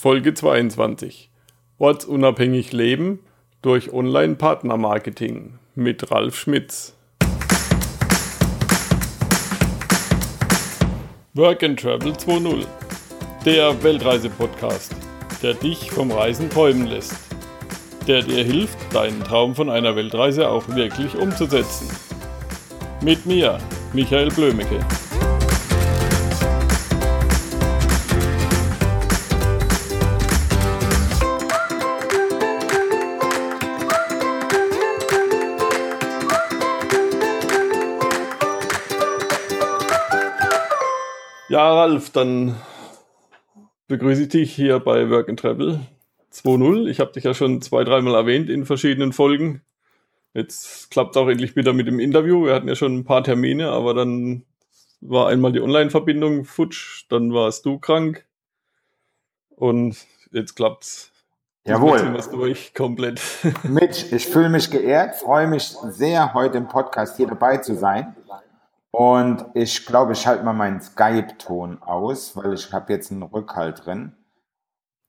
Folge 22. Ortsunabhängig leben durch Online-Partnermarketing mit Ralf Schmitz. Work and Travel 2.0. Der Weltreise-Podcast, der dich vom Reisen träumen lässt. Der dir hilft, deinen Traum von einer Weltreise auch wirklich umzusetzen. Mit mir, Michael Blömecke. Ralf, dann begrüße ich dich hier bei Work and Travel 2.0. Ich habe dich ja schon zwei, dreimal erwähnt in verschiedenen Folgen. Jetzt klappt es auch endlich wieder mit dem Interview. Wir hatten ja schon ein paar Termine, aber dann war einmal die Online-Verbindung futsch, dann warst du krank und jetzt klappt's. Jawohl. Jetzt durch, komplett. Mitch, ich fühle mich geehrt, freue mich sehr, heute im Podcast hier dabei zu sein. Und ich glaube, ich schalte mal meinen Skype-Ton aus, weil ich habe jetzt einen Rückhalt drin.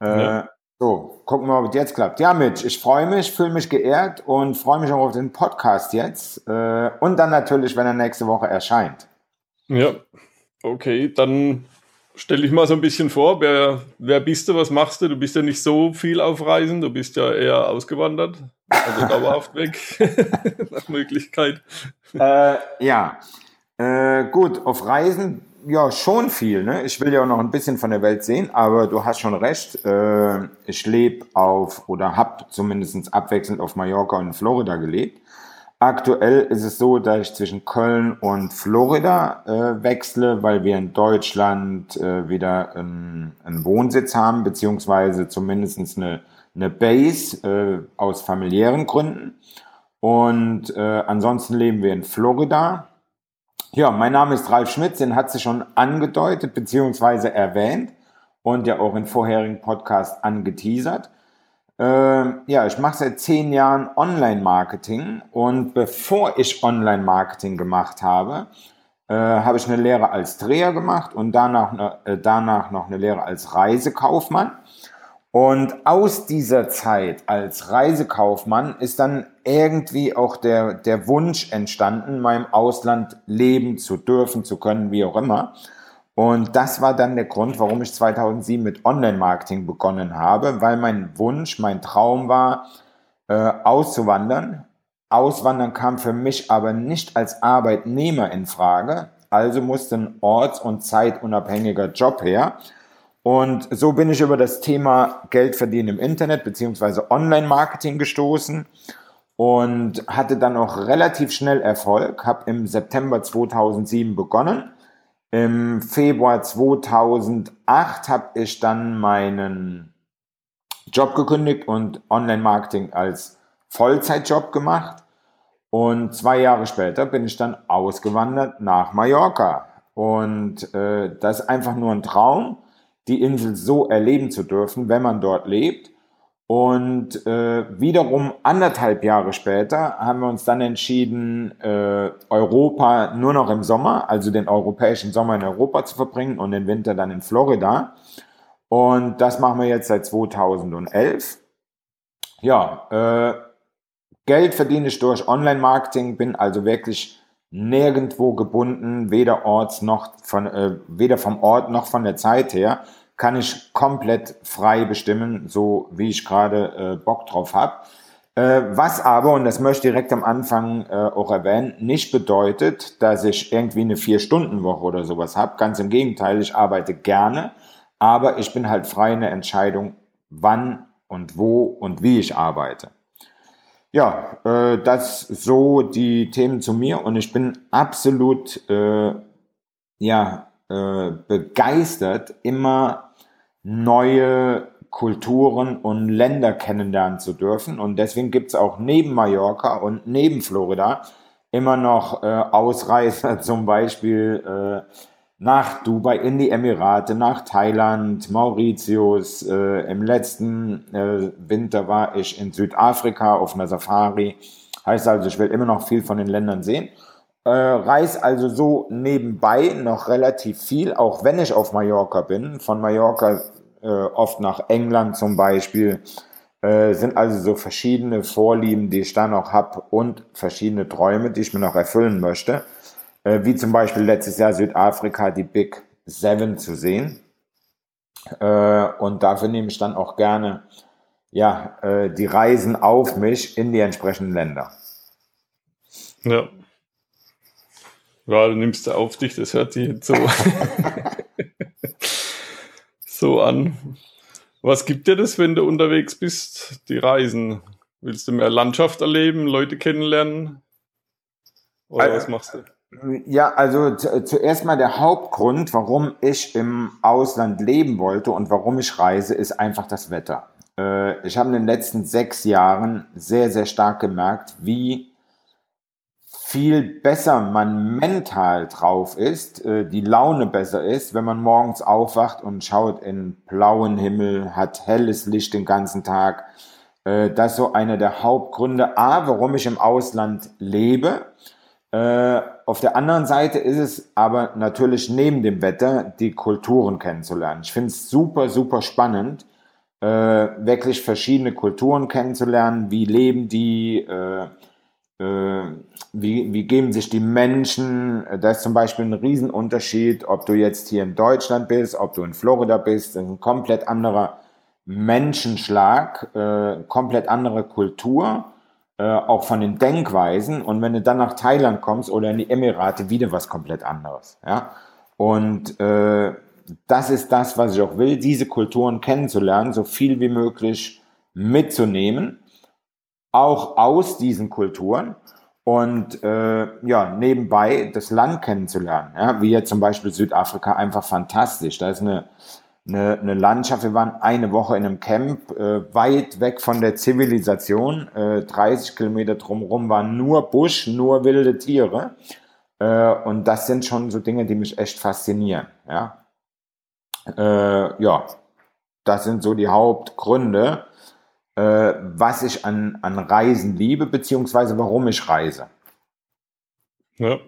Äh, ja. So, gucken wir mal, ob es jetzt klappt. Ja, Mitch, ich freue mich, fühle mich geehrt und freue mich auch auf den Podcast jetzt. Äh, und dann natürlich, wenn er nächste Woche erscheint. Ja, okay, dann stell dich mal so ein bisschen vor. Wer, wer bist du, was machst du? Du bist ja nicht so viel auf Reisen, du bist ja eher ausgewandert, also dauerhaft weg, nach Möglichkeit. Äh, ja, äh, gut, auf Reisen, ja, schon viel. Ne? Ich will ja auch noch ein bisschen von der Welt sehen, aber du hast schon recht. Äh, ich lebe auf oder habe zumindest abwechselnd auf Mallorca und Florida gelebt. Aktuell ist es so, dass ich zwischen Köln und Florida äh, wechsle, weil wir in Deutschland äh, wieder einen, einen Wohnsitz haben, beziehungsweise zumindest eine, eine Base äh, aus familiären Gründen. Und äh, ansonsten leben wir in Florida ja, mein Name ist Ralf Schmitz, den hat sie schon angedeutet bzw. erwähnt und ja auch in vorherigen Podcasts angeteasert. Äh, ja, ich mache seit zehn Jahren Online-Marketing und bevor ich Online-Marketing gemacht habe, äh, habe ich eine Lehre als Dreher gemacht und danach, äh, danach noch eine Lehre als Reisekaufmann. Und aus dieser Zeit als Reisekaufmann ist dann irgendwie auch der, der Wunsch entstanden, im Ausland leben zu dürfen, zu können, wie auch immer. Und das war dann der Grund, warum ich 2007 mit Online-Marketing begonnen habe, weil mein Wunsch, mein Traum war, äh, auszuwandern. Auswandern kam für mich aber nicht als Arbeitnehmer in Frage, also musste ein orts- und zeitunabhängiger Job her. Und so bin ich über das Thema Geld verdienen im Internet beziehungsweise Online-Marketing gestoßen und hatte dann auch relativ schnell Erfolg. Habe im September 2007 begonnen. Im Februar 2008 habe ich dann meinen Job gekündigt und Online-Marketing als Vollzeitjob gemacht. Und zwei Jahre später bin ich dann ausgewandert nach Mallorca. Und äh, das ist einfach nur ein Traum die Insel so erleben zu dürfen, wenn man dort lebt. Und äh, wiederum anderthalb Jahre später haben wir uns dann entschieden, äh, Europa nur noch im Sommer, also den europäischen Sommer in Europa zu verbringen und den Winter dann in Florida. Und das machen wir jetzt seit 2011. Ja, äh, Geld verdiene ich durch Online-Marketing, bin also wirklich nirgendwo gebunden, weder orts noch von, äh, weder vom Ort noch von der Zeit her, kann ich komplett frei bestimmen, so wie ich gerade äh, Bock drauf habe. Äh, was aber, und das möchte ich direkt am Anfang äh, auch erwähnen, nicht bedeutet, dass ich irgendwie eine Vier-Stunden-Woche oder sowas habe. Ganz im Gegenteil, ich arbeite gerne, aber ich bin halt frei in der Entscheidung, wann und wo und wie ich arbeite. Ja, äh, das so die Themen zu mir und ich bin absolut äh, ja äh, begeistert, immer neue Kulturen und Länder kennenlernen zu dürfen. Und deswegen gibt es auch neben Mallorca und neben Florida immer noch äh, Ausreißer, zum Beispiel äh, nach Dubai, in die Emirate, nach Thailand, Mauritius. Äh, Im letzten äh, Winter war ich in Südafrika auf einer Safari. Heißt also, ich will immer noch viel von den Ländern sehen. Äh, reise also so nebenbei noch relativ viel, auch wenn ich auf Mallorca bin. Von Mallorca äh, oft nach England zum Beispiel. Äh, sind also so verschiedene Vorlieben, die ich da noch habe und verschiedene Träume, die ich mir noch erfüllen möchte. Äh, wie zum Beispiel letztes Jahr Südafrika die Big Seven zu sehen. Äh, und dafür nehme ich dann auch gerne ja, äh, die Reisen auf mich in die entsprechenden Länder. Ja. Ja, du nimmst du auf dich, das hört sich jetzt so, so an. Was gibt dir das, wenn du unterwegs bist, die Reisen? Willst du mehr Landschaft erleben, Leute kennenlernen? Oder also, was machst du? Ja, also zuerst mal der Hauptgrund, warum ich im Ausland leben wollte und warum ich reise, ist einfach das Wetter. Äh, ich habe in den letzten sechs Jahren sehr, sehr stark gemerkt, wie viel besser man mental drauf ist, äh, die Laune besser ist, wenn man morgens aufwacht und schaut in blauen Himmel, hat helles Licht den ganzen Tag. Äh, das ist so einer der Hauptgründe, A, warum ich im Ausland lebe. Äh, auf der anderen Seite ist es aber natürlich neben dem Wetter die Kulturen kennenzulernen. Ich finde es super, super spannend, wirklich verschiedene Kulturen kennenzulernen. Wie leben die? Äh, wie, wie geben sich die Menschen, da ist zum Beispiel ein Riesenunterschied, ob du jetzt hier in Deutschland bist, ob du in Florida bist, das ist ein komplett anderer Menschenschlag, äh, komplett andere Kultur, äh, auch von den Denkweisen. Und wenn du dann nach Thailand kommst oder in die Emirate, wieder was komplett anderes. Ja? Und äh, das ist das, was ich auch will, diese Kulturen kennenzulernen, so viel wie möglich mitzunehmen auch aus diesen Kulturen und äh, ja, nebenbei das Land kennenzulernen. Ja, wie jetzt zum Beispiel Südafrika, einfach fantastisch. Da ist eine, eine, eine Landschaft, wir waren eine Woche in einem Camp, äh, weit weg von der Zivilisation, äh, 30 Kilometer drumherum waren nur Busch, nur wilde Tiere. Äh, und das sind schon so Dinge, die mich echt faszinieren. Ja, äh, ja das sind so die Hauptgründe äh, was ich an, an Reisen liebe, beziehungsweise warum ich reise. Ja.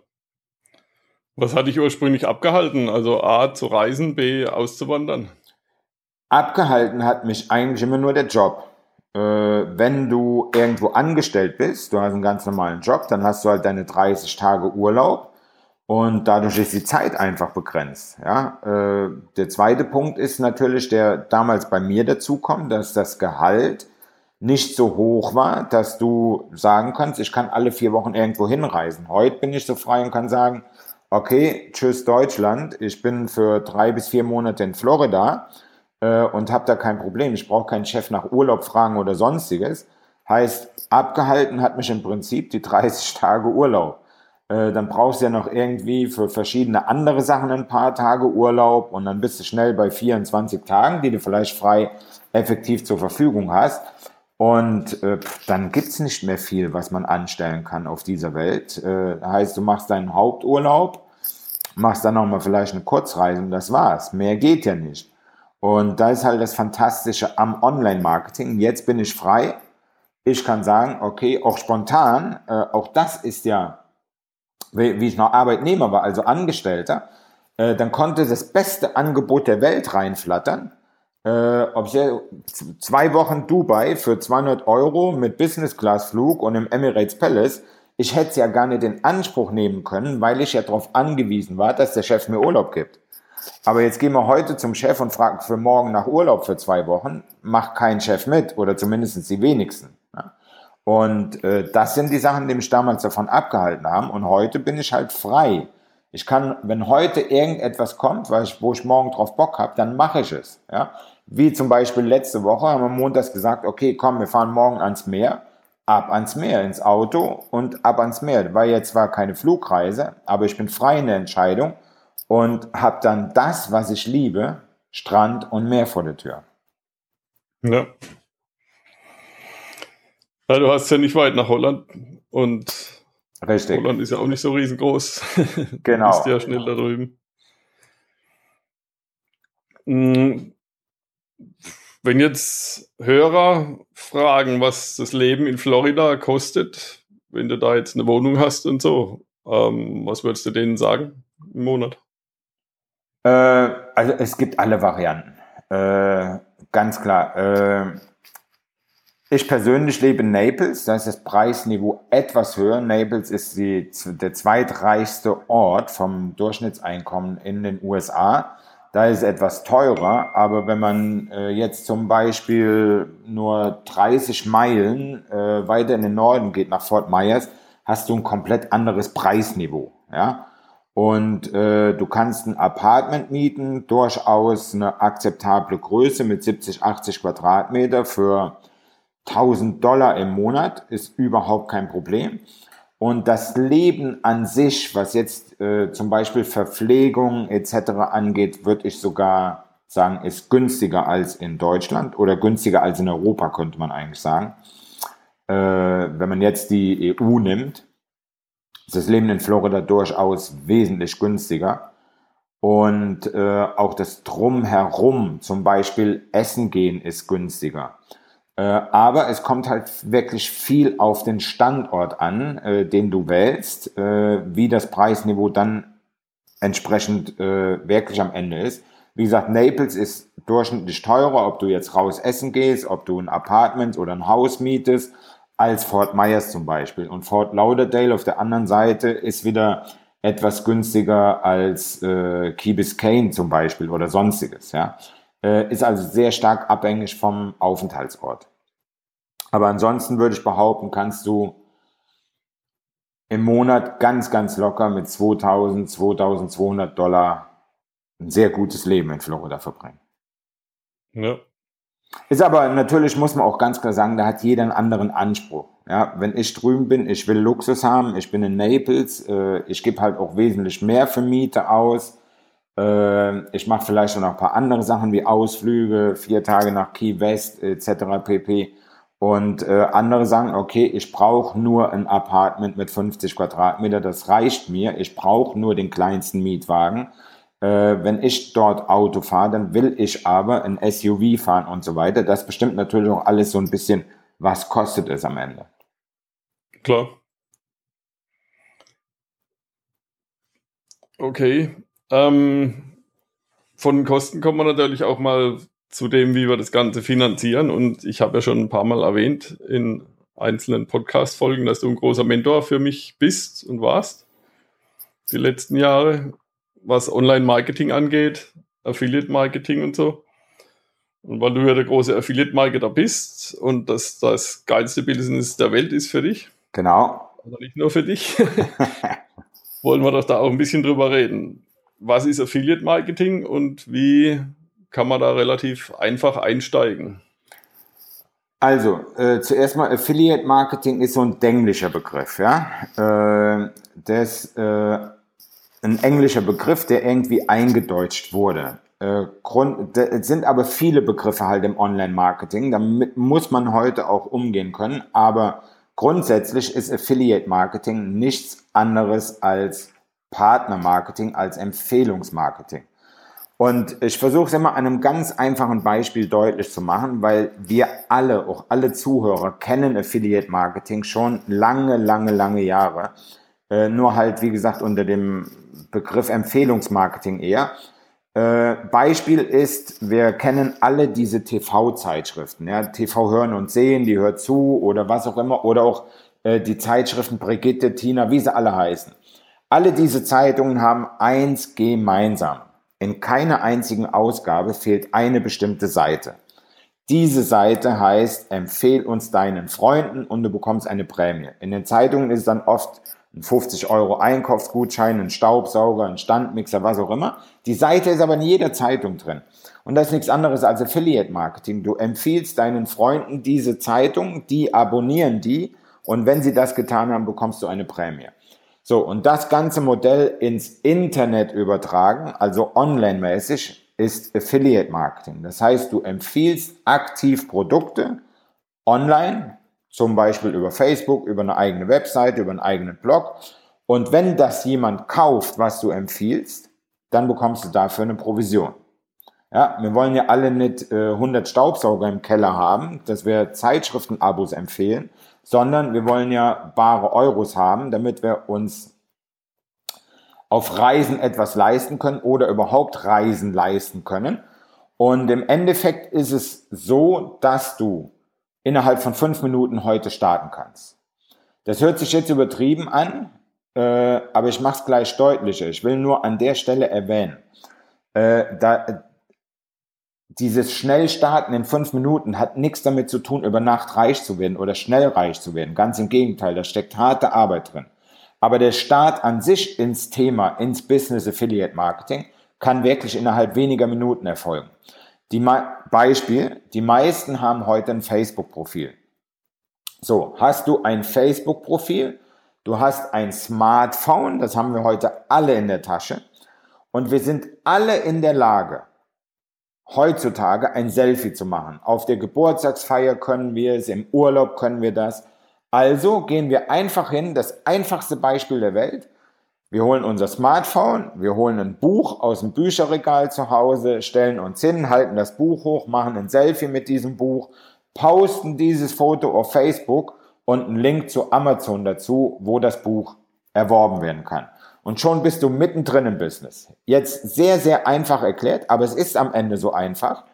Was hatte ich ursprünglich abgehalten? Also A zu reisen, B auszuwandern? Abgehalten hat mich eigentlich immer nur der Job. Äh, wenn du irgendwo angestellt bist, du hast einen ganz normalen Job, dann hast du halt deine 30 Tage Urlaub und dadurch ist die Zeit einfach begrenzt. Ja? Äh, der zweite Punkt ist natürlich, der damals bei mir dazu kommt, dass das Gehalt nicht so hoch war, dass du sagen kannst, ich kann alle vier Wochen irgendwo hinreisen. Heute bin ich so frei und kann sagen, okay, tschüss Deutschland, ich bin für drei bis vier Monate in Florida äh, und habe da kein Problem. Ich brauche keinen Chef nach Urlaub fragen oder sonstiges. Heißt, abgehalten hat mich im Prinzip die 30 Tage Urlaub. Äh, dann brauchst du ja noch irgendwie für verschiedene andere Sachen ein paar Tage Urlaub und dann bist du schnell bei 24 Tagen, die du vielleicht frei effektiv zur Verfügung hast. Und äh, dann gibt's nicht mehr viel, was man anstellen kann auf dieser Welt. Äh, heißt, du machst deinen Haupturlaub, machst dann nochmal vielleicht eine Kurzreise und das war's. Mehr geht ja nicht. Und da ist halt das Fantastische am Online-Marketing. Jetzt bin ich frei. Ich kann sagen, okay, auch spontan, äh, auch das ist ja, wie, wie ich noch Arbeitnehmer war, also Angestellter, äh, dann konnte das beste Angebot der Welt reinflattern äh, ob ich zwei Wochen Dubai für 200 Euro mit Business Class Flug und im Emirates Palace. Ich hätte es ja gar nicht in Anspruch nehmen können, weil ich ja darauf angewiesen war, dass der Chef mir Urlaub gibt. Aber jetzt gehen wir heute zum Chef und fragen für morgen nach Urlaub für zwei Wochen. Macht kein Chef mit oder zumindest die wenigsten. Und äh, das sind die Sachen, die mich damals davon abgehalten haben. Und heute bin ich halt frei. Ich kann, wenn heute irgendetwas kommt, weil ich, wo ich morgen drauf Bock habe, dann mache ich es. Ja? Wie zum Beispiel letzte Woche haben wir montags gesagt, okay, komm, wir fahren morgen ans Meer, ab ans Meer, ins Auto und ab ans Meer. War jetzt zwar keine Flugreise, aber ich bin frei in der Entscheidung und habe dann das, was ich liebe, Strand und Meer vor der Tür. Ja. ja du hast ja nicht weit nach Holland und Richtig. Holland ist ja auch nicht so riesengroß. Genau. du bist ja schnell da drüben. Hm, wenn jetzt Hörer fragen, was das Leben in Florida kostet, wenn du da jetzt eine Wohnung hast und so, ähm, was würdest du denen sagen im Monat? Äh, also es gibt alle Varianten. Äh, ganz klar. Äh, ich persönlich lebe in Naples, da ist das Preisniveau etwas höher. Naples ist die, der zweitreichste Ort vom Durchschnittseinkommen in den USA. Da ist etwas teurer, aber wenn man äh, jetzt zum Beispiel nur 30 Meilen äh, weiter in den Norden geht, nach Fort Myers, hast du ein komplett anderes Preisniveau. Ja? Und äh, du kannst ein Apartment mieten, durchaus eine akzeptable Größe mit 70, 80 Quadratmeter für 1000 Dollar im Monat, ist überhaupt kein Problem. Und das Leben an sich, was jetzt äh, zum Beispiel Verpflegung etc. angeht, würde ich sogar sagen, ist günstiger als in Deutschland oder günstiger als in Europa, könnte man eigentlich sagen. Äh, wenn man jetzt die EU nimmt, ist das Leben in Florida durchaus wesentlich günstiger. Und äh, auch das Drumherum, zum Beispiel Essen gehen, ist günstiger. Äh, aber es kommt halt wirklich viel auf den Standort an, äh, den du wählst, äh, wie das Preisniveau dann entsprechend wirklich am Ende ist. Wie gesagt, Naples ist durchschnittlich teurer, ob du jetzt raus essen gehst, ob du ein Apartment oder ein Haus mietest, als Fort Myers zum Beispiel. Und Fort Lauderdale auf der anderen Seite ist wieder etwas günstiger als äh, Key Biscayne zum Beispiel oder sonstiges. Ja. Äh, ist also sehr stark abhängig vom Aufenthaltsort. Aber ansonsten würde ich behaupten, kannst du im Monat ganz, ganz locker mit 2000, 2200 Dollar ein sehr gutes Leben in Florida verbringen. Ja. Ist aber natürlich, muss man auch ganz klar sagen, da hat jeder einen anderen Anspruch. Ja, wenn ich drüben bin, ich will Luxus haben, ich bin in Naples, äh, ich gebe halt auch wesentlich mehr für Miete aus. Äh, ich mache vielleicht noch ein paar andere Sachen wie Ausflüge, vier Tage nach Key West etc. pp. Und äh, andere sagen, okay, ich brauche nur ein Apartment mit 50 Quadratmeter, das reicht mir. Ich brauche nur den kleinsten Mietwagen. Äh, wenn ich dort Auto fahre, dann will ich aber ein SUV fahren und so weiter. Das bestimmt natürlich auch alles so ein bisschen, was kostet es am Ende. Klar. Okay, ähm, von Kosten kommen wir natürlich auch mal zu dem, wie wir das Ganze finanzieren. Und ich habe ja schon ein paar Mal erwähnt in einzelnen Podcast-Folgen, dass du ein großer Mentor für mich bist und warst. Die letzten Jahre, was Online-Marketing angeht, Affiliate-Marketing und so. Und weil du ja der große Affiliate-Marketer bist und das das geilste Business der Welt ist für dich. Genau. Also nicht nur für dich. wollen wir doch da auch ein bisschen drüber reden was ist Affiliate Marketing und wie kann man da relativ einfach einsteigen? Also, äh, zuerst mal, Affiliate Marketing ist so ein denglischer Begriff, ja. Äh, das äh, ein englischer Begriff, der irgendwie eingedeutscht wurde. Äh, Grund, es sind aber viele Begriffe halt im Online-Marketing, damit muss man heute auch umgehen können, aber grundsätzlich ist Affiliate Marketing nichts anderes als Partnermarketing als Empfehlungsmarketing. Und ich versuche es immer an einem ganz einfachen Beispiel deutlich zu machen, weil wir alle, auch alle Zuhörer, kennen Affiliate Marketing schon lange, lange, lange Jahre. Äh, nur halt, wie gesagt, unter dem Begriff Empfehlungsmarketing eher. Äh, Beispiel ist, wir kennen alle diese TV-Zeitschriften, ja, TV hören und sehen, die hört zu oder was auch immer, oder auch äh, die Zeitschriften Brigitte, Tina, wie sie alle heißen. Alle diese Zeitungen haben eins gemeinsam. In keiner einzigen Ausgabe fehlt eine bestimmte Seite. Diese Seite heißt, empfehl uns deinen Freunden und du bekommst eine Prämie. In den Zeitungen ist es dann oft ein 50 Euro Einkaufsgutschein, ein Staubsauger, ein Standmixer, was auch immer. Die Seite ist aber in jeder Zeitung drin. Und das ist nichts anderes als Affiliate Marketing. Du empfiehlst deinen Freunden diese Zeitung, die abonnieren die und wenn sie das getan haben, bekommst du eine Prämie. So, und das ganze Modell ins Internet übertragen, also online-mäßig, ist Affiliate Marketing. Das heißt, du empfiehlst aktiv Produkte online, zum Beispiel über Facebook, über eine eigene Webseite, über einen eigenen Blog. Und wenn das jemand kauft, was du empfiehlst, dann bekommst du dafür eine Provision. Ja, wir wollen ja alle nicht äh, 100 Staubsauger im Keller haben, dass wir Zeitschriftenabos empfehlen, sondern wir wollen ja bare Euros haben, damit wir uns auf Reisen etwas leisten können oder überhaupt Reisen leisten können. Und im Endeffekt ist es so, dass du innerhalb von fünf Minuten heute starten kannst. Das hört sich jetzt übertrieben an, äh, aber ich mache es gleich deutlicher. Ich will nur an der Stelle erwähnen, äh, da, dieses Schnellstarten in fünf Minuten hat nichts damit zu tun, über Nacht reich zu werden oder schnell reich zu werden. Ganz im Gegenteil, da steckt harte Arbeit drin. Aber der Start an sich ins Thema, ins Business Affiliate Marketing, kann wirklich innerhalb weniger Minuten erfolgen. Die Beispiel, die meisten haben heute ein Facebook-Profil. So, hast du ein Facebook-Profil, du hast ein Smartphone, das haben wir heute alle in der Tasche, und wir sind alle in der Lage, heutzutage ein Selfie zu machen. Auf der Geburtstagsfeier können wir es, im Urlaub können wir das. Also gehen wir einfach hin, das einfachste Beispiel der Welt. Wir holen unser Smartphone, wir holen ein Buch aus dem Bücherregal zu Hause, stellen uns hin, halten das Buch hoch, machen ein Selfie mit diesem Buch, posten dieses Foto auf Facebook und einen Link zu Amazon dazu, wo das Buch erworben werden kann. Und schon bist du mittendrin im Business. Jetzt sehr, sehr einfach erklärt, aber es ist am Ende so einfach,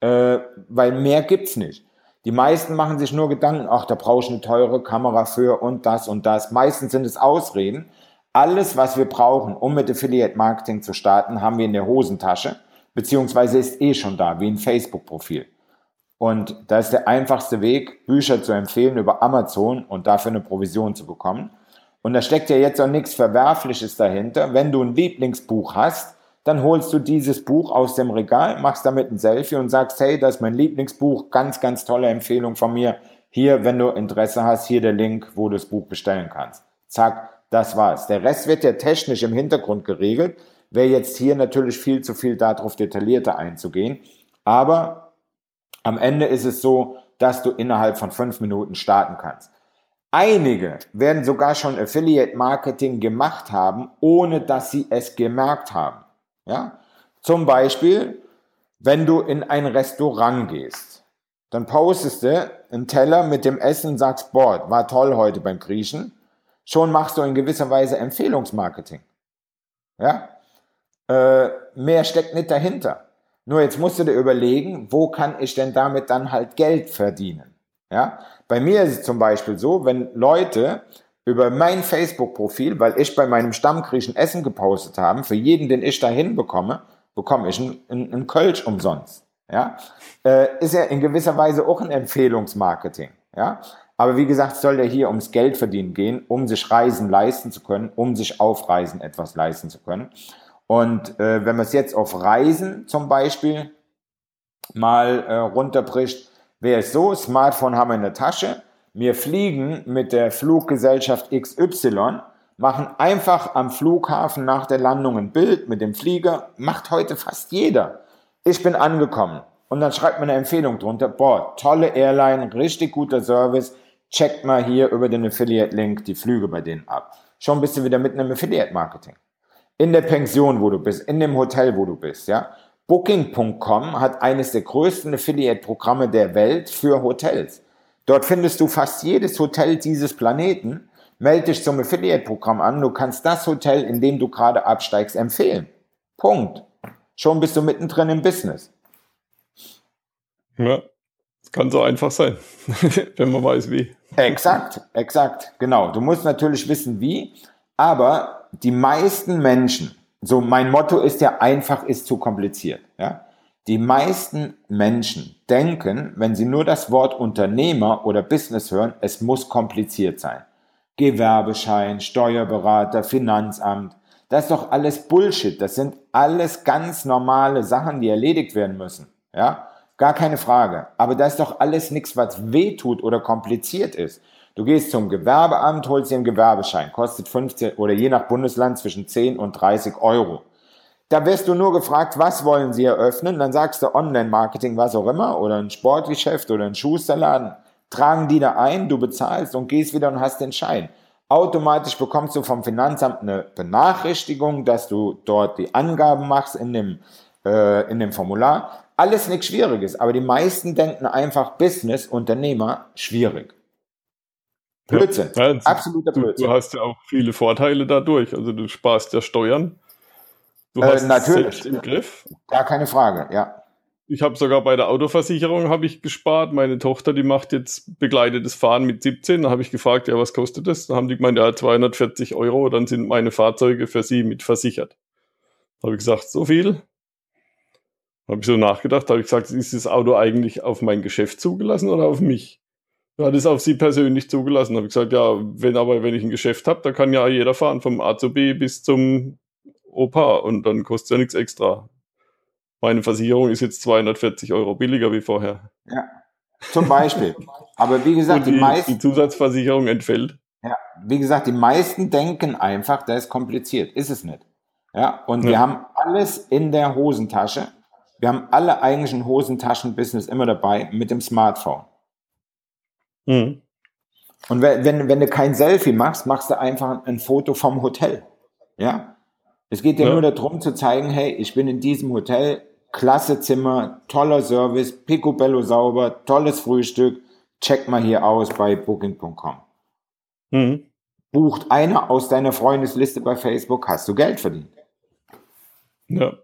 äh, weil mehr gibt's nicht. Die meisten machen sich nur Gedanken, ach, da brauche ich eine teure Kamera für und das und das. Meistens sind es Ausreden. Alles, was wir brauchen, um mit Affiliate Marketing zu starten, haben wir in der Hosentasche, beziehungsweise ist eh schon da, wie ein Facebook-Profil. Und da ist der einfachste Weg, Bücher zu empfehlen über Amazon und dafür eine Provision zu bekommen. Und da steckt ja jetzt auch nichts Verwerfliches dahinter. Wenn du ein Lieblingsbuch hast, dann holst du dieses Buch aus dem Regal, machst damit ein Selfie und sagst, hey, das ist mein Lieblingsbuch, ganz, ganz tolle Empfehlung von mir. Hier, wenn du Interesse hast, hier der Link, wo du das Buch bestellen kannst. Zack, das war's. Der Rest wird ja technisch im Hintergrund geregelt. Wäre jetzt hier natürlich viel zu viel darauf detaillierter einzugehen. Aber am Ende ist es so, dass du innerhalb von fünf Minuten starten kannst. Einige werden sogar schon Affiliate Marketing gemacht haben, ohne dass sie es gemerkt haben. Ja? Zum Beispiel, wenn du in ein Restaurant gehst, dann postest du einen Teller mit dem Essen und sagst, boah, war toll heute beim Griechen. Schon machst du in gewisser Weise Empfehlungsmarketing. Ja? Äh, mehr steckt nicht dahinter. Nur jetzt musst du dir überlegen, wo kann ich denn damit dann halt Geld verdienen? Ja? Bei mir ist es zum Beispiel so, wenn Leute über mein Facebook-Profil, weil ich bei meinem Stammgriechen Essen gepostet habe, für jeden, den ich da hinbekomme, bekomme ich einen, einen Kölsch umsonst. Ja? Äh, ist ja in gewisser Weise auch ein Empfehlungsmarketing. Ja? Aber wie gesagt, soll ja hier ums Geld verdienen gehen, um sich Reisen leisten zu können, um sich auf Reisen etwas leisten zu können. Und äh, wenn man es jetzt auf Reisen zum Beispiel mal äh, runterbricht, wäre es so, Smartphone haben wir in der Tasche, wir fliegen mit der Fluggesellschaft XY, machen einfach am Flughafen nach der Landung ein Bild mit dem Flieger, macht heute fast jeder. Ich bin angekommen und dann schreibt man eine Empfehlung drunter, boah, tolle Airline, richtig guter Service, checkt mal hier über den Affiliate-Link die Flüge bei denen ab. Schon bist du wieder mitten im Affiliate-Marketing. In der Pension, wo du bist, in dem Hotel, wo du bist, ja. Booking.com hat eines der größten Affiliate-Programme der Welt für Hotels. Dort findest du fast jedes Hotel dieses Planeten. Melde dich zum Affiliate-Programm an. Du kannst das Hotel, in dem du gerade absteigst, empfehlen. Punkt. Schon bist du mittendrin im Business. Ja, es kann so einfach sein, wenn man weiß wie. Exakt, exakt, genau. Du musst natürlich wissen wie, aber die meisten Menschen, so mein Motto ist ja, einfach ist zu kompliziert. Ja? Die meisten Menschen denken, wenn sie nur das Wort Unternehmer oder Business hören, es muss kompliziert sein. Gewerbeschein, Steuerberater, Finanzamt, das ist doch alles Bullshit. Das sind alles ganz normale Sachen, die erledigt werden müssen. Ja, gar keine Frage. Aber das ist doch alles nichts, was weh tut oder kompliziert ist. Du gehst zum Gewerbeamt, holst dir einen Gewerbeschein, kostet 15 oder je nach Bundesland zwischen 10 und 30 Euro. Da wirst du nur gefragt, was wollen sie eröffnen? Dann sagst du Online-Marketing, was auch immer, oder ein Sportgeschäft oder ein Schusterladen. Tragen die da ein, du bezahlst und gehst wieder und hast den Schein. Automatisch bekommst du vom Finanzamt eine Benachrichtigung, dass du dort die Angaben machst in dem, äh, in dem Formular. Alles nichts Schwieriges, aber die meisten denken einfach Business, Unternehmer, schwierig. Blödsinn. Ja, Absoluter Blödsinn. Du, hast ja auch viele Vorteile dadurch. Also du sparst ja Steuern. Du äh, hast natürlich. im Griff. Gar keine Frage, ja. ich habe sogar bei der Autoversicherung habe ich gespart. Meine Tochter, die macht jetzt begleitetes Fahren mit 17. Da habe ich gefragt, ja, was kostet das? Da haben die gemeint, ja, 240 Euro, dann sind meine Fahrzeuge für sie mit versichert. Da habe ich gesagt, so viel? Habe ich so nachgedacht, habe ich gesagt, ist das Auto eigentlich auf mein Geschäft zugelassen oder auf mich? Das ist auf sie persönlich zugelassen. Habe ich gesagt, ja, wenn aber wenn ich ein Geschäft habe, da kann ja jeder fahren, vom A zu B bis zum Opa und dann kostet ja nichts extra. Meine Versicherung ist jetzt 240 Euro billiger wie vorher. Ja, zum Beispiel. Aber wie gesagt, die, die, meisten. Die Zusatzversicherung entfällt. Ja, wie gesagt, die meisten denken einfach, das ist kompliziert. Ist es nicht. Ja, und ja. wir haben alles in der Hosentasche. Wir haben alle eigentlichen Hosentaschen-Business immer dabei mit dem Smartphone. Mhm. Und wenn, wenn, wenn du kein Selfie machst, machst du einfach ein Foto vom Hotel. Ja? Es geht dir ja. nur darum zu zeigen, hey, ich bin in diesem Hotel, klasse Zimmer, toller Service, picobello sauber, tolles Frühstück. Check mal hier aus bei booking.com. Mhm. Bucht einer aus deiner Freundesliste bei Facebook, hast du Geld verdient. Ja.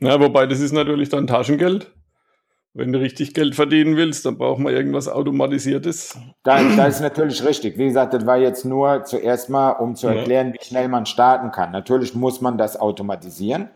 Ja, wobei das ist natürlich dann Taschengeld. Wenn du richtig Geld verdienen willst, dann braucht man irgendwas Automatisiertes. Das, das ist natürlich richtig. Wie gesagt, das war jetzt nur zuerst mal, um zu erklären, wie schnell man starten kann. Natürlich muss man das automatisieren.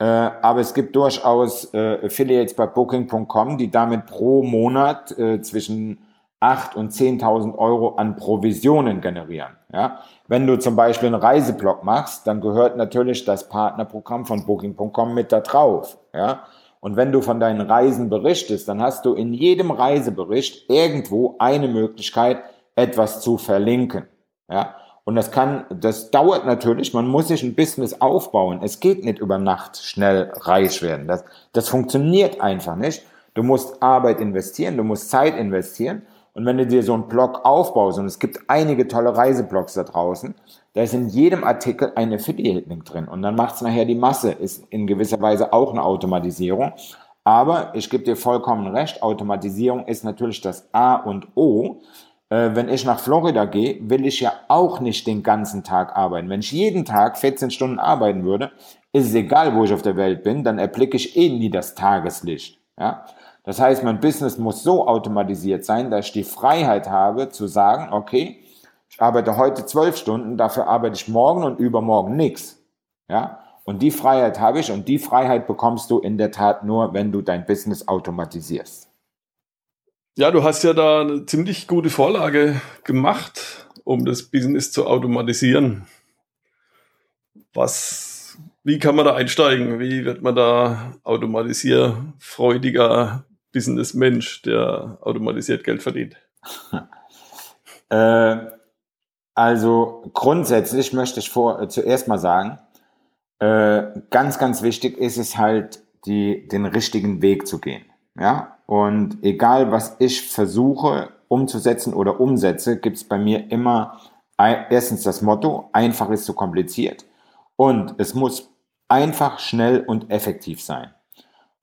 Äh, aber es gibt durchaus äh, Affiliates bei Booking.com, die damit pro Monat äh, zwischen 8 und 10.000 Euro an Provisionen generieren. Ja? Wenn du zum Beispiel einen Reiseblog machst, dann gehört natürlich das Partnerprogramm von Booking.com mit da drauf. Ja? Und wenn du von deinen Reisen berichtest, dann hast du in jedem Reisebericht irgendwo eine Möglichkeit, etwas zu verlinken. Ja? Und das kann, das dauert natürlich, man muss sich ein Business aufbauen. Es geht nicht über Nacht schnell reich werden. Das, das funktioniert einfach nicht. Du musst Arbeit investieren, du musst Zeit investieren. Und wenn du dir so einen Blog aufbaust, und es gibt einige tolle Reiseblogs da draußen, da ist in jedem Artikel ein Affiliate-Link drin. Und dann macht es nachher die Masse. Ist in gewisser Weise auch eine Automatisierung. Aber ich gebe dir vollkommen recht, Automatisierung ist natürlich das A und O. Äh, wenn ich nach Florida gehe, will ich ja auch nicht den ganzen Tag arbeiten. Wenn ich jeden Tag 14 Stunden arbeiten würde, ist es egal, wo ich auf der Welt bin, dann erblicke ich eh nie das Tageslicht. Ja? Das heißt, mein Business muss so automatisiert sein, dass ich die Freiheit habe zu sagen, okay, ich arbeite heute zwölf Stunden, dafür arbeite ich morgen und übermorgen nichts. Ja? Und die Freiheit habe ich und die Freiheit bekommst du in der Tat nur, wenn du dein Business automatisierst. Ja, du hast ja da eine ziemlich gute Vorlage gemacht, um das Business zu automatisieren. Was, wie kann man da einsteigen? Wie wird man da automatisierfreudiger Businessmensch, der automatisiert Geld verdient? äh, also grundsätzlich möchte ich vor, äh, zuerst mal sagen, äh, ganz, ganz wichtig ist es halt, die, den richtigen Weg zu gehen. Ja, und egal was ich versuche umzusetzen oder umsetze, gibt es bei mir immer erstens das Motto, einfach ist zu kompliziert. Und es muss einfach, schnell und effektiv sein.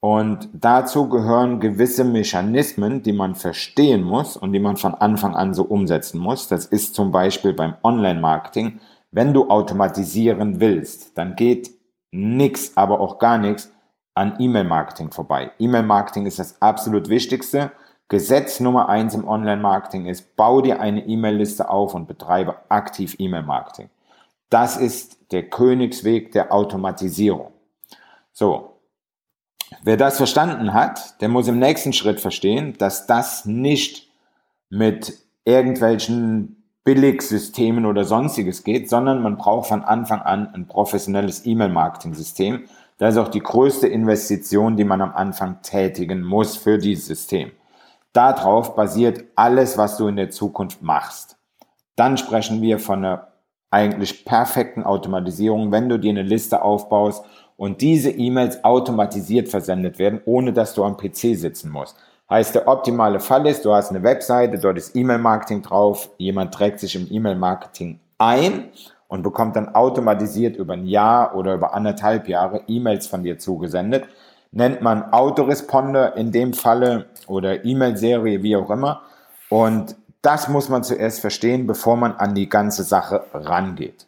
Und dazu gehören gewisse Mechanismen, die man verstehen muss und die man von Anfang an so umsetzen muss. Das ist zum Beispiel beim Online-Marketing. Wenn du automatisieren willst, dann geht nichts, aber auch gar nichts an E-Mail-Marketing vorbei. E-Mail-Marketing ist das absolut Wichtigste. Gesetz Nummer eins im Online-Marketing ist, bau dir eine E-Mail-Liste auf und betreibe aktiv E-Mail-Marketing. Das ist der Königsweg der Automatisierung. So, Wer das verstanden hat, der muss im nächsten Schritt verstehen, dass das nicht mit irgendwelchen Billigsystemen oder sonstiges geht, sondern man braucht von Anfang an ein professionelles E-Mail-Marketing-System. Das ist auch die größte Investition, die man am Anfang tätigen muss für dieses System. Darauf basiert alles, was du in der Zukunft machst. Dann sprechen wir von einer eigentlich perfekten Automatisierung, wenn du dir eine Liste aufbaust und diese E-Mails automatisiert versendet werden, ohne dass du am PC sitzen musst. Heißt, der optimale Fall ist, du hast eine Webseite, dort ist E-Mail-Marketing drauf, jemand trägt sich im E-Mail-Marketing ein und bekommt dann automatisiert über ein Jahr oder über anderthalb Jahre E-Mails von dir zugesendet. Nennt man Autoresponder in dem Falle oder E-Mail-Serie, wie auch immer. Und das muss man zuerst verstehen, bevor man an die ganze Sache rangeht.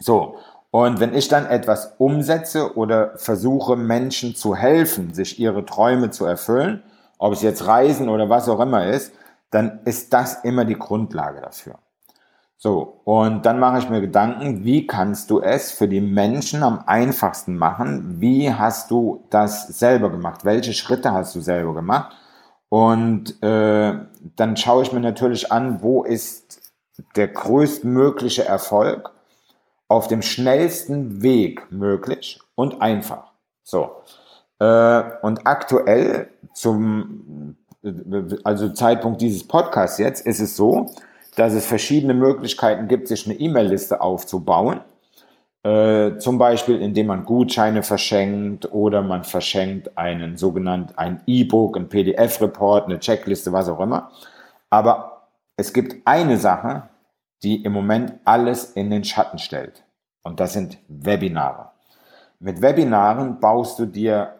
So, Und wenn ich dann etwas umsetze oder versuche, Menschen zu helfen, sich ihre Träume zu erfüllen, ob es jetzt Reisen oder was auch immer ist, dann ist das immer die Grundlage dafür. So, und dann mache ich mir Gedanken, wie kannst du es für die Menschen am einfachsten machen? Wie hast du das selber gemacht? Welche Schritte hast du selber gemacht? Und äh, dann schaue ich mir natürlich an, wo ist der größtmögliche Erfolg auf dem schnellsten Weg möglich und einfach. So. Äh, und aktuell zum also Zeitpunkt dieses Podcasts jetzt ist es so, dass es verschiedene Möglichkeiten gibt, sich eine E-Mail-Liste aufzubauen. Äh, zum Beispiel, indem man Gutscheine verschenkt oder man verschenkt einen sogenannten ein E-Book, ein PDF-Report, eine Checkliste, was auch immer. Aber es gibt eine Sache, die im Moment alles in den Schatten stellt. Und das sind Webinare. Mit Webinaren baust du dir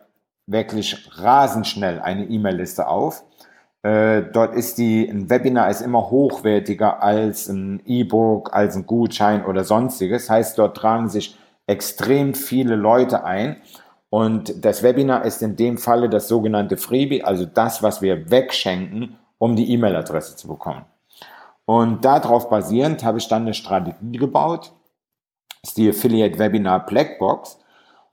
wirklich rasend schnell eine E-Mail-Liste auf äh, dort ist die, ein Webinar ist immer hochwertiger als ein E-Book, als ein Gutschein oder sonstiges. Heißt, dort tragen sich extrem viele Leute ein. Und das Webinar ist in dem Falle das sogenannte Freebie, also das, was wir wegschenken, um die E-Mail-Adresse zu bekommen. Und darauf basierend habe ich dann eine Strategie gebaut. Das ist die Affiliate Webinar Blackbox.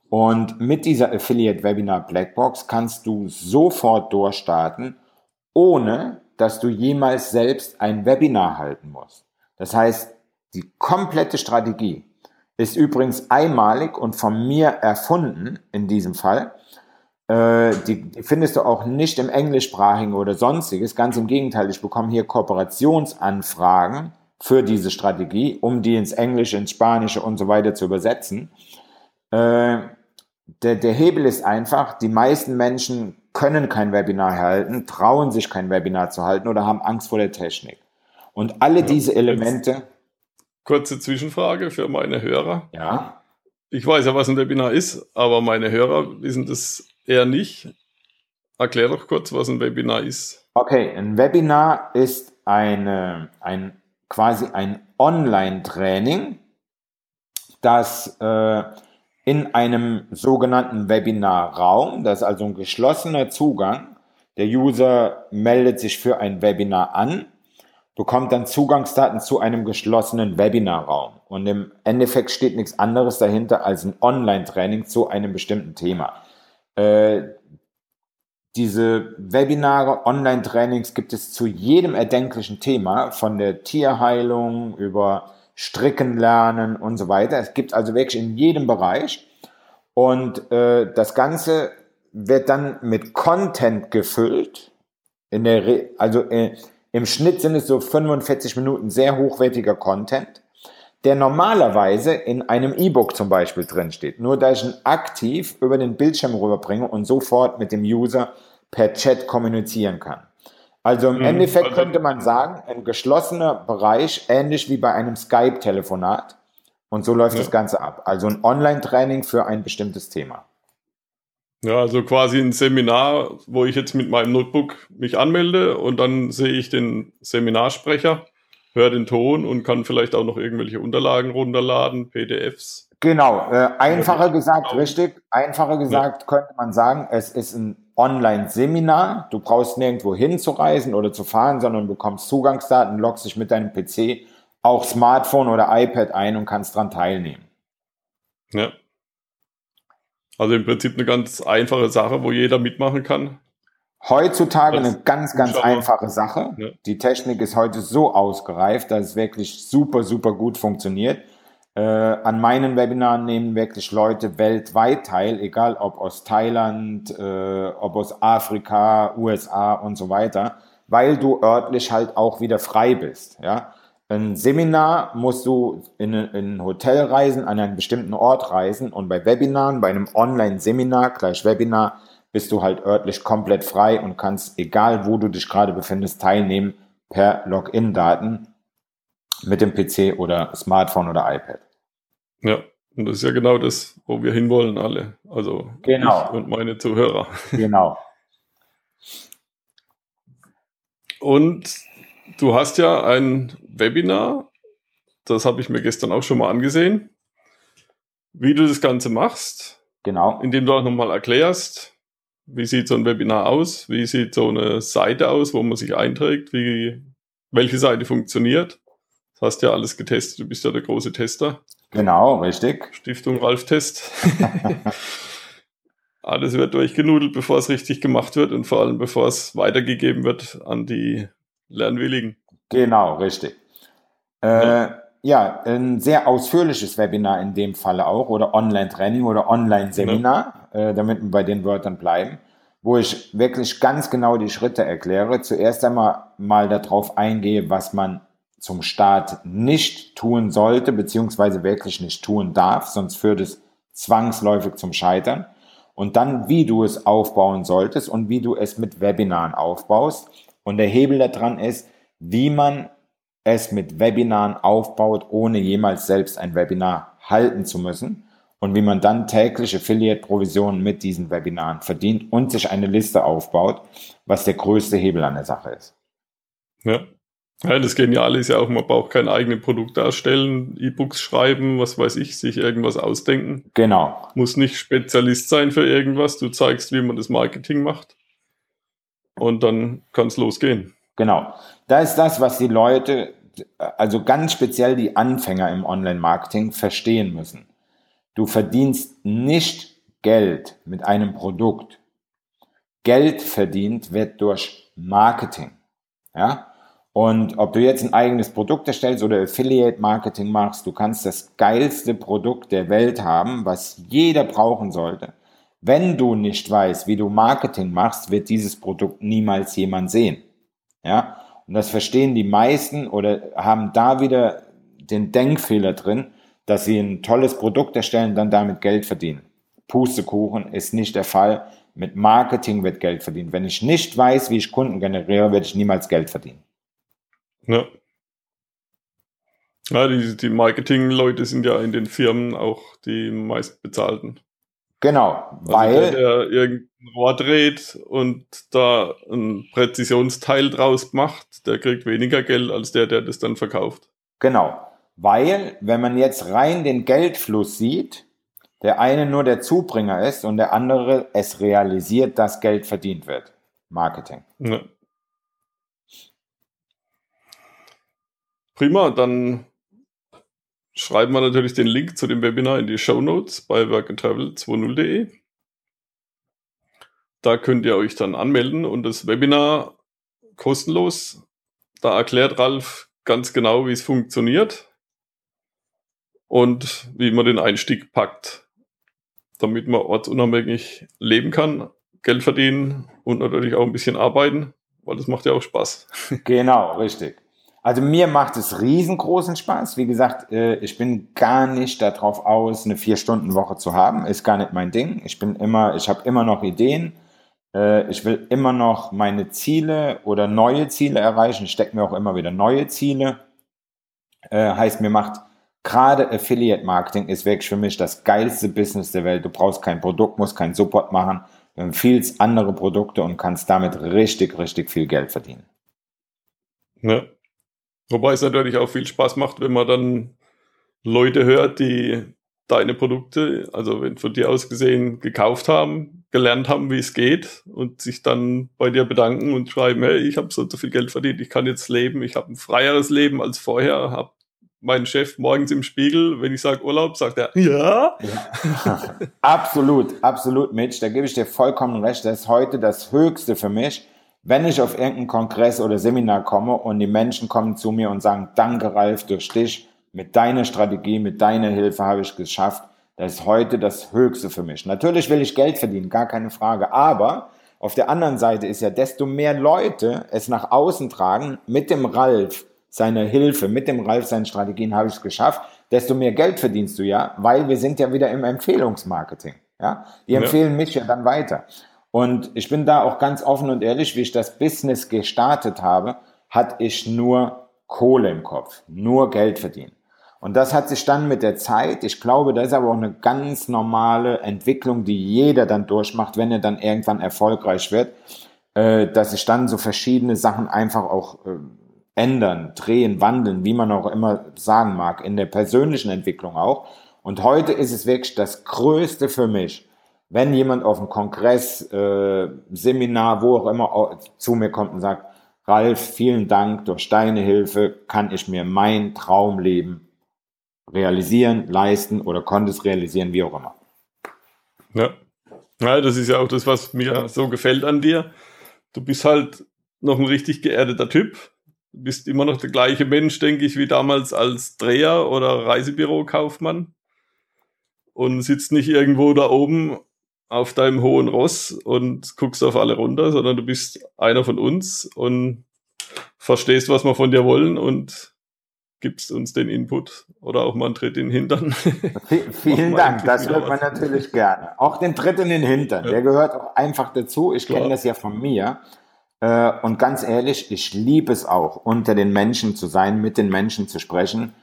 Und mit dieser Affiliate Webinar Blackbox kannst du sofort durchstarten ohne dass du jemals selbst ein Webinar halten musst. Das heißt, die komplette Strategie ist übrigens einmalig und von mir erfunden in diesem Fall. Äh, die, die findest du auch nicht im englischsprachigen oder sonstiges. Ganz im Gegenteil, ich bekomme hier Kooperationsanfragen für diese Strategie, um die ins Englische, ins Spanische und so weiter zu übersetzen. Äh, der, der Hebel ist einfach, die meisten Menschen können kein Webinar halten, trauen sich kein Webinar zu halten oder haben Angst vor der Technik. Und alle ja, diese Elemente. Kurze Zwischenfrage für meine Hörer. Ja. Ich weiß ja, was ein Webinar ist, aber meine Hörer wissen das eher nicht. Erklär doch kurz, was ein Webinar ist. Okay, ein Webinar ist eine, ein, quasi ein Online-Training, das äh, in einem sogenannten Webinarraum. Das ist also ein geschlossener Zugang. Der User meldet sich für ein Webinar an, bekommt dann Zugangsdaten zu einem geschlossenen Webinarraum. Und im Endeffekt steht nichts anderes dahinter als ein Online-Training zu einem bestimmten Thema. Äh, diese Webinare, Online-Trainings gibt es zu jedem erdenklichen Thema, von der Tierheilung über Stricken lernen und so weiter. Es gibt also wirklich in jedem Bereich. Und äh, das Ganze wird dann mit Content gefüllt. In der Re also äh, im Schnitt sind es so 45 Minuten sehr hochwertiger Content, der normalerweise in einem E-Book zum Beispiel drin steht. Nur da ich ihn aktiv über den Bildschirm rüberbringe und sofort mit dem User per Chat kommunizieren kann. Also im mhm. Endeffekt also könnte man sagen, ein geschlossener Bereich, ähnlich wie bei einem Skype-Telefonat. Und so läuft ja. das Ganze ab. Also ein Online-Training für ein bestimmtes Thema. Ja, also quasi ein Seminar, wo ich jetzt mit meinem Notebook mich anmelde und dann sehe ich den Seminarsprecher, höre den Ton und kann vielleicht auch noch irgendwelche Unterlagen runterladen, PDFs. Genau, äh, einfacher gesagt, genau. richtig, einfacher gesagt ja. könnte man sagen, es ist ein Online-Seminar. Du brauchst nirgendwo hinzureisen oder zu fahren, sondern bekommst Zugangsdaten, loggst dich mit deinem PC, auch Smartphone oder iPad ein und kannst daran teilnehmen. Ja. Also im Prinzip eine ganz einfache Sache, wo jeder mitmachen kann. Heutzutage eine ganz, ganz einfache Sache. Ja. Die Technik ist heute so ausgereift, dass es wirklich super, super gut funktioniert. Äh, an meinen Webinaren nehmen wirklich Leute weltweit teil, egal ob aus Thailand, äh, ob aus Afrika, USA und so weiter, weil du örtlich halt auch wieder frei bist. Ja? Ein Seminar musst du in, in ein Hotel reisen, an einen bestimmten Ort reisen und bei Webinaren, bei einem Online-Seminar gleich Webinar, bist du halt örtlich komplett frei und kannst, egal wo du dich gerade befindest, teilnehmen per Login-Daten mit dem PC oder Smartphone oder iPad. Ja, und das ist ja genau das, wo wir hinwollen alle. Also genau. ich und meine Zuhörer. Genau. Und du hast ja ein Webinar, das habe ich mir gestern auch schon mal angesehen. wie du das Ganze machst. Genau. Indem du auch nochmal erklärst, wie sieht so ein Webinar aus, wie sieht so eine Seite aus, wo man sich einträgt, wie, welche Seite funktioniert. Das hast ja alles getestet, du bist ja der große Tester. Genau, richtig. Stiftung Ralf Test. alles wird durchgenudelt, bevor es richtig gemacht wird und vor allem bevor es weitergegeben wird an die Lernwilligen. Genau, richtig. Äh, ja. Ja. ein sehr ausführliches Webinar in dem Falle auch oder Online-Training oder Online-Seminar, ja. äh, damit wir bei den Wörtern bleiben, wo ich wirklich ganz genau die Schritte erkläre. Zuerst einmal mal darauf eingehe, was man zum Start nicht tun sollte, beziehungsweise wirklich nicht tun darf, sonst führt es zwangsläufig zum Scheitern. Und dann, wie du es aufbauen solltest und wie du es mit Webinaren aufbaust. Und der Hebel daran ist, wie man es mit Webinaren aufbaut, ohne jemals selbst ein Webinar halten zu müssen und wie man dann täglich Affiliate-Provisionen mit diesen Webinaren verdient und sich eine Liste aufbaut, was der größte Hebel an der Sache ist. Ja. Ja, das Geniale ist ja auch, man braucht kein eigenes Produkt darstellen, E-Books schreiben, was weiß ich, sich irgendwas ausdenken. Genau. Muss nicht Spezialist sein für irgendwas. Du zeigst, wie man das Marketing macht. Und dann kann es losgehen. Genau. Da ist das, was die Leute, also ganz speziell die Anfänger im Online-Marketing verstehen müssen. Du verdienst nicht Geld mit einem Produkt. Geld verdient wird durch Marketing. Ja? Und ob du jetzt ein eigenes Produkt erstellst oder Affiliate Marketing machst, du kannst das geilste Produkt der Welt haben, was jeder brauchen sollte. Wenn du nicht weißt, wie du Marketing machst, wird dieses Produkt niemals jemand sehen. Ja? Und das verstehen die meisten oder haben da wieder den Denkfehler drin, dass sie ein tolles Produkt erstellen und dann damit Geld verdienen. Pustekuchen ist nicht der Fall. Mit Marketing wird Geld verdient. Wenn ich nicht weiß, wie ich Kunden generiere, werde ich niemals Geld verdienen. Ja. Ja, die, die Marketing-Leute sind ja in den Firmen auch die meistbezahlten. Genau, also weil. Der, der irgendein Rohr dreht und da ein Präzisionsteil draus macht, der kriegt weniger Geld als der, der das dann verkauft. Genau, weil, wenn man jetzt rein den Geldfluss sieht, der eine nur der Zubringer ist und der andere es realisiert, dass Geld verdient wird. Marketing. Ja. Prima, dann schreiben wir natürlich den Link zu dem Webinar in die Show Notes bei workandtravel20.de. Da könnt ihr euch dann anmelden und das Webinar kostenlos. Da erklärt Ralf ganz genau, wie es funktioniert und wie man den Einstieg packt, damit man ortsunabhängig leben kann, Geld verdienen und natürlich auch ein bisschen arbeiten, weil das macht ja auch Spaß. Genau, richtig. Also mir macht es riesengroßen Spaß. Wie gesagt, äh, ich bin gar nicht darauf aus, eine Vier-Stunden-Woche zu haben. Ist gar nicht mein Ding. Ich bin immer, ich habe immer noch Ideen. Äh, ich will immer noch meine Ziele oder neue Ziele erreichen. Ich stecke mir auch immer wieder neue Ziele. Äh, heißt, mir macht gerade Affiliate Marketing ist wirklich für mich das geilste Business der Welt. Du brauchst kein Produkt, musst keinen Support machen. Du empfiehlst andere Produkte und kannst damit richtig, richtig viel Geld verdienen. Ja. Wobei es natürlich auch viel Spaß macht, wenn man dann Leute hört, die deine Produkte, also wenn von dir aus gesehen, gekauft haben, gelernt haben, wie es geht und sich dann bei dir bedanken und schreiben, hey, ich habe so, so viel Geld verdient, ich kann jetzt leben, ich habe ein freieres Leben als vorher, habe meinen Chef morgens im Spiegel, wenn ich sage Urlaub, sagt er, ja. ja. absolut, absolut, Mitch, da gebe ich dir vollkommen recht, das ist heute das Höchste für mich, wenn ich auf irgendeinen Kongress oder Seminar komme und die Menschen kommen zu mir und sagen, danke Ralf, durch dich, mit deiner Strategie, mit deiner Hilfe habe ich geschafft, das ist heute das Höchste für mich. Natürlich will ich Geld verdienen, gar keine Frage, aber auf der anderen Seite ist ja, desto mehr Leute es nach außen tragen, mit dem Ralf seine Hilfe, mit dem Ralf seinen Strategien habe ich es geschafft, desto mehr Geld verdienst du ja, weil wir sind ja wieder im Empfehlungsmarketing. Ja, die empfehlen ja. mich ja dann weiter. Und ich bin da auch ganz offen und ehrlich, wie ich das Business gestartet habe, hatte ich nur Kohle im Kopf, nur Geld verdienen. Und das hat sich dann mit der Zeit, ich glaube, das ist aber auch eine ganz normale Entwicklung, die jeder dann durchmacht, wenn er dann irgendwann erfolgreich wird, äh, dass sich dann so verschiedene Sachen einfach auch äh, ändern, drehen, wandeln, wie man auch immer sagen mag, in der persönlichen Entwicklung auch. Und heute ist es wirklich das Größte für mich, wenn jemand auf einem Kongress, äh, Seminar, wo auch immer zu mir kommt und sagt, Ralf, vielen Dank, durch deine Hilfe kann ich mir mein Traumleben realisieren, leisten oder konnte es realisieren, wie auch immer. Ja. ja, das ist ja auch das, was mir so gefällt an dir. Du bist halt noch ein richtig geerdeter Typ. Du bist immer noch der gleiche Mensch, denke ich, wie damals als Dreher oder Reisebürokaufmann. Und sitzt nicht irgendwo da oben auf deinem hohen Ross und guckst auf alle runter, sondern du bist einer von uns und verstehst, was wir von dir wollen und gibst uns den Input oder auch mal einen Tritt in den Hintern. Vielen Dank, das hört man natürlich gerne. Auch den Tritt in den Hintern, ja. der gehört auch einfach dazu. Ich kenne das ja von mir. Äh, und ganz ehrlich, ich liebe es auch, unter den Menschen zu sein, mit den Menschen zu sprechen.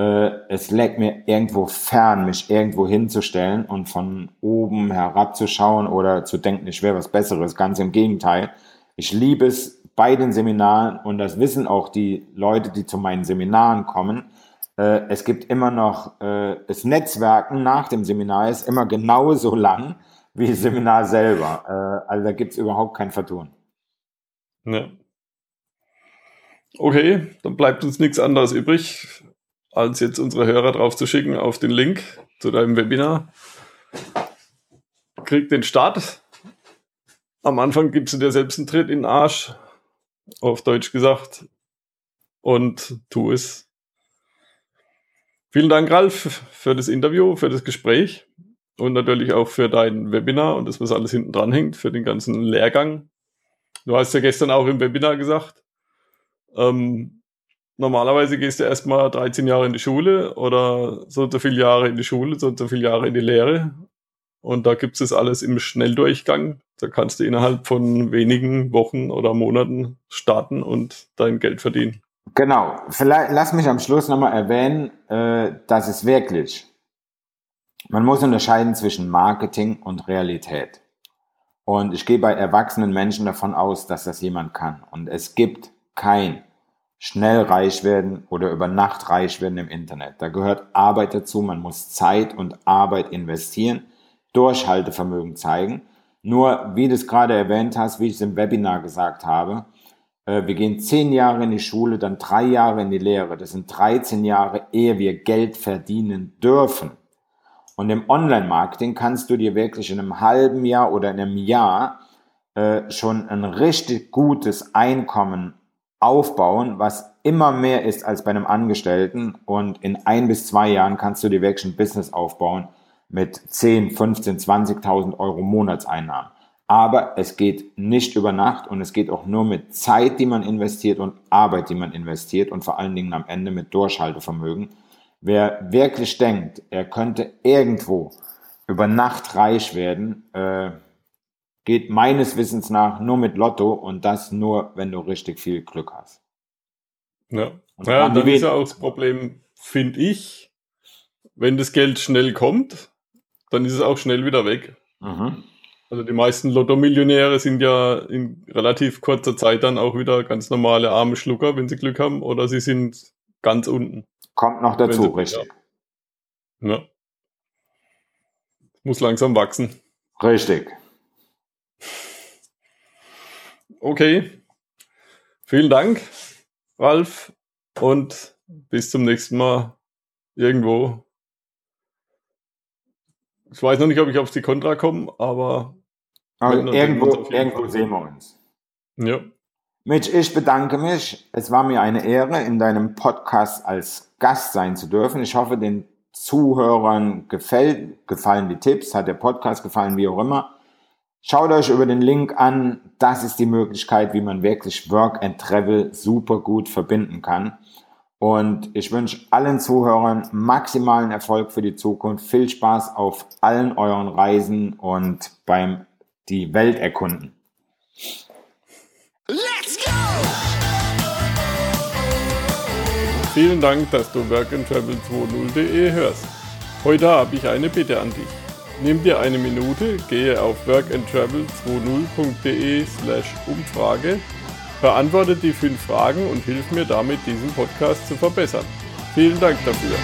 Äh, es leckt mir irgendwo fern, mich irgendwo hinzustellen und von oben herabzuschauen oder zu denken, ich wäre was Besseres. Ganz im Gegenteil. Ich liebe es, bei den Seminaren und das wissen auch die Leute, die zu meinen Seminaren kommen. Äh, es gibt immer noch, äh, das Netzwerken nach dem Seminar ist immer genauso lang wie das Seminar selber. Äh, also da gibt es überhaupt kein Vertun. Ja. Okay, dann bleibt uns nichts anderes übrig, als jetzt unsere Hörer drauf zu schicken auf den Link zu deinem Webinar. Krieg den Start. Am Anfang gibst du dir selbst einen Tritt in den Arsch, auf Deutsch gesagt, und tu es. Vielen Dank, Ralf, für das Interview, für das Gespräch und natürlich auch für dein Webinar und das, was alles hinten dran hängt, für den ganzen Lehrgang. Du hast ja gestern auch im Webinar gesagt, ähm, normalerweise gehst du erstmal 13 Jahre in die Schule oder so und so viele Jahre in die Schule, so und so viele Jahre in die Lehre. Und da gibt es alles im Schnelldurchgang. Da kannst du innerhalb von wenigen Wochen oder Monaten starten und dein Geld verdienen. Genau. Vielleicht lass mich am Schluss nochmal erwähnen, äh, dass es wirklich, man muss unterscheiden zwischen Marketing und Realität. Und ich gehe bei erwachsenen Menschen davon aus, dass das jemand kann. Und es gibt kein schnell reich werden oder über Nacht reich werden im Internet. Da gehört Arbeit dazu. Man muss Zeit und Arbeit investieren, Durchhaltevermögen zeigen. Nur, wie du es gerade erwähnt hast, wie ich es im Webinar gesagt habe, äh, wir gehen zehn Jahre in die Schule, dann drei Jahre in die Lehre. Das sind 13 Jahre, ehe wir Geld verdienen dürfen. Und im Online-Marketing kannst du dir wirklich in einem halben Jahr oder in einem Jahr äh, schon ein richtig gutes Einkommen aufbauen, was immer mehr ist als bei einem Angestellten. Und in ein bis zwei Jahren kannst du dir wirklich ein Business aufbauen, mit 10, 15, 20.000 Euro Monatseinnahmen. Aber es geht nicht über Nacht und es geht auch nur mit Zeit, die man investiert und Arbeit, die man investiert und vor allen Dingen am Ende mit Durchhaltevermögen. Wer wirklich denkt, er könnte irgendwo über Nacht reich werden, äh, geht meines Wissens nach nur mit Lotto und das nur, wenn du richtig viel Glück hast. Ja, ja dann ist ja auch das Problem, finde ich, wenn das Geld schnell kommt, dann ist es auch schnell wieder weg. Mhm. Also die meisten Lotto-Millionäre sind ja in relativ kurzer Zeit dann auch wieder ganz normale arme Schlucker, wenn sie Glück haben, oder sie sind ganz unten. Kommt noch dazu, richtig. Ja. Muss langsam wachsen. Richtig. Okay. Vielen Dank, Ralf, und bis zum nächsten Mal irgendwo ich weiß noch nicht, ob ich auf die Contra komme, aber. aber irgendwo, irgendwo sehen wir uns. Ja. Mitch, ich bedanke mich. Es war mir eine Ehre, in deinem Podcast als Gast sein zu dürfen. Ich hoffe, den Zuhörern gefällt, gefallen die Tipps, hat der Podcast gefallen, wie auch immer. Schaut euch über den Link an. Das ist die Möglichkeit, wie man wirklich Work and Travel super gut verbinden kann. Und ich wünsche allen Zuhörern maximalen Erfolg für die Zukunft. Viel Spaß auf allen euren Reisen und beim die Welt erkunden. Let's go! Vielen Dank, dass du workandtravel20.de hörst. Heute habe ich eine Bitte an dich. Nimm dir eine Minute, gehe auf workandtravel20.de slash Umfrage Beantworte die fünf Fragen und hilf mir damit, diesen Podcast zu verbessern. Vielen Dank dafür.